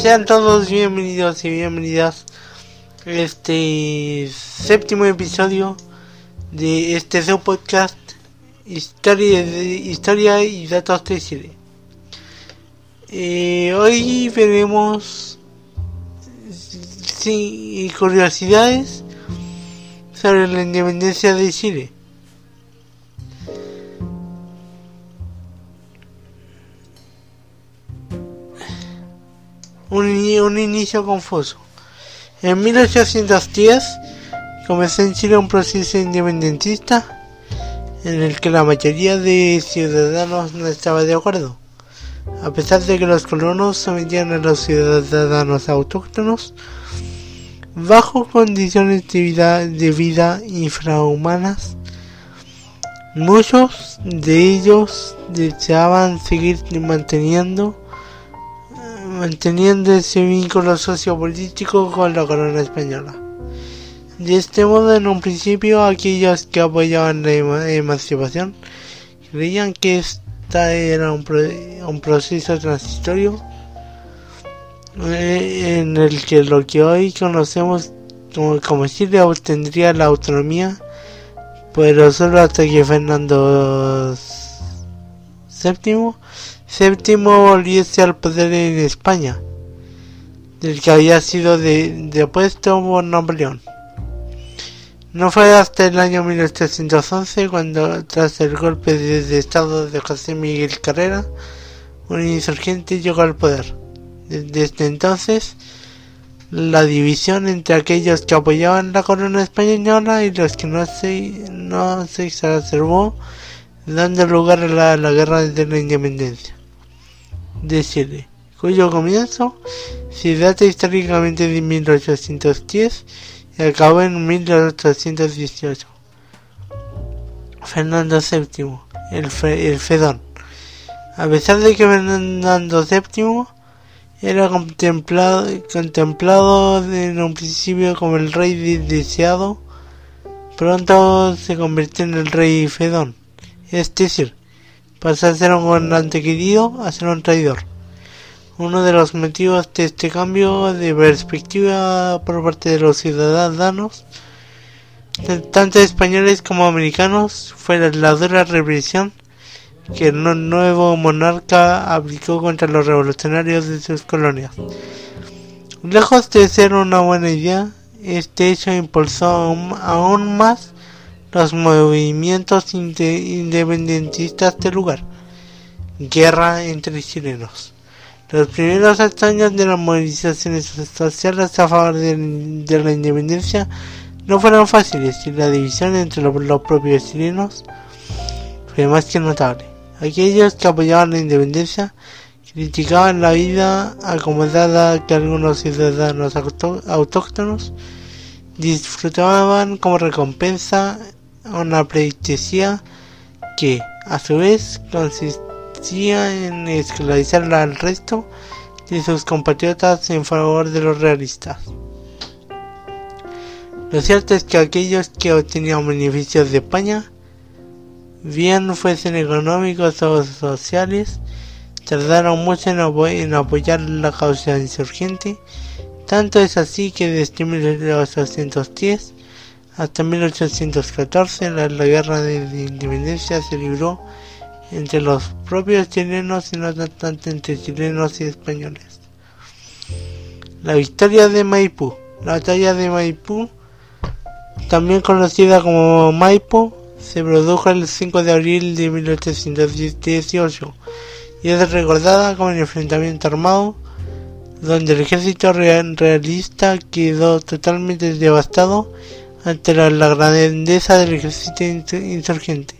Sean todos bienvenidos y bienvenidas a este séptimo episodio de este su podcast Historia, historia y datos de Chile. Eh, hoy veremos sí, curiosidades sobre la independencia de Chile. Un, un inicio confuso. En 1810 comenzó en Chile un proceso independentista en el que la mayoría de ciudadanos no estaba de acuerdo. A pesar de que los colonos sometían a los ciudadanos autóctonos bajo condiciones de vida, de vida infrahumanas, muchos de ellos deseaban seguir manteniendo manteniendo ese vínculo sociopolítico con la corona española. De este modo, en un principio, aquellos que apoyaban la emancipación creían que esta era un, proceso transitorio eh, en el que lo que hoy conocemos como, como Chile obtendría la autonomía, pero solo hasta que Fernando VII, séptimo volviese al poder en España, del que había sido depuesto por Napoleón. No fue hasta el año 1811 cuando, tras el golpe de, Estado de José Miguel Carrera, un insurgente llegó al poder. Desde entonces, la división entre aquellos que apoyaban la corona española y los que no se, no se exacerbó, dando lugar a la, guerra de la independencia de cuyo comienzo se data históricamente de 1810 y acabó en 1818. Fernando VII, el, el Fedón. A pesar de que Fernando VII era contemplado, contemplado en un principio como el rey deseado, pronto se convirtió en el rey Fedón. Es decir, pasó a ser un gobernante querido a ser un traidor. Uno de los motivos de este cambio de perspectiva por parte de los ciudadanos, tanto españoles como americanos, fue la dura represión que el nuevo monarca aplicó contra los revolucionarios de sus colonias. Lejos de ser una buena idea, este hecho impulsó aún más los movimientos independentistas del lugar. Guerra entre chilenos. Los primeros años de las movilizaciones sociales a favor de, la independencia no fueron fáciles y la división entre los, propios chilenos fue más que notable. Aquellos que apoyaban la independencia criticaban la vida acomodada que algunos ciudadanos autóctonos disfrutaban como recompensa una pleitesía que, a su vez, consistía en esclavizar al resto de sus compatriotas en favor de los realistas. Lo cierto es que aquellos que obtenían beneficios de España, bien fuesen económicos o sociales, tardaron mucho en, apoyar la causa insurgente. Tanto es así que desde 1810 hasta 1814 la, guerra de independencia se libró entre los propios chilenos y no tanto entre chilenos y españoles. La victoria de Maipú. La batalla de Maipú, también conocida como Maipo, se produjo el 5 de abril de 1818 y es recordada como el enfrentamiento armado donde el ejército realista quedó totalmente devastado ante la grandeza del ejército insurgente.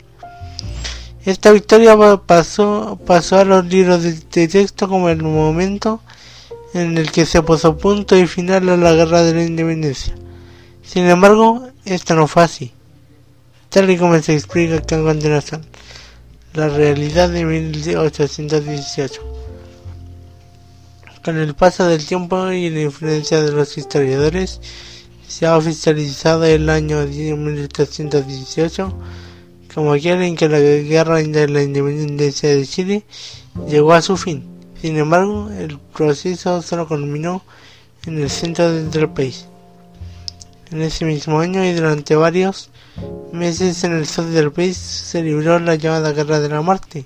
Esta victoria pasó, a los libros de, texto como el momento en el que se puso punto y final a la guerra de la independencia. Sin embargo, esto no fue así, tal y como se explica acá a continuación. La realidad de 1818. Con el paso del tiempo y la influencia de los historiadores, se ha oficializado el año 1818 como aquel en que la guerra de la independencia de Chile llegó a su fin. Sin embargo, el proceso solo culminó en el centro del país. En ese mismo año y durante varios meses en el sur del país se libró la llamada Guerra de la Muerte,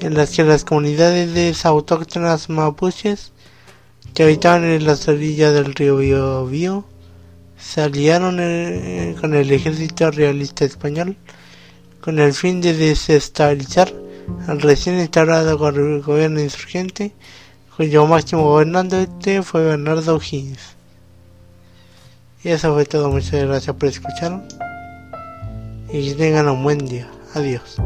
en las que las comunidades autóctonas mapuches que habitaban en las orillas del río Biobío se aliaron eh, con el ejército realista español con el fin de desestabilizar al recién instaurado gobierno insurgente, cuyo máximo gobernante fue Bernardo O'Higgins. Y eso fue todo, muchas gracias por escuchar y que tengan un buen día. Adiós.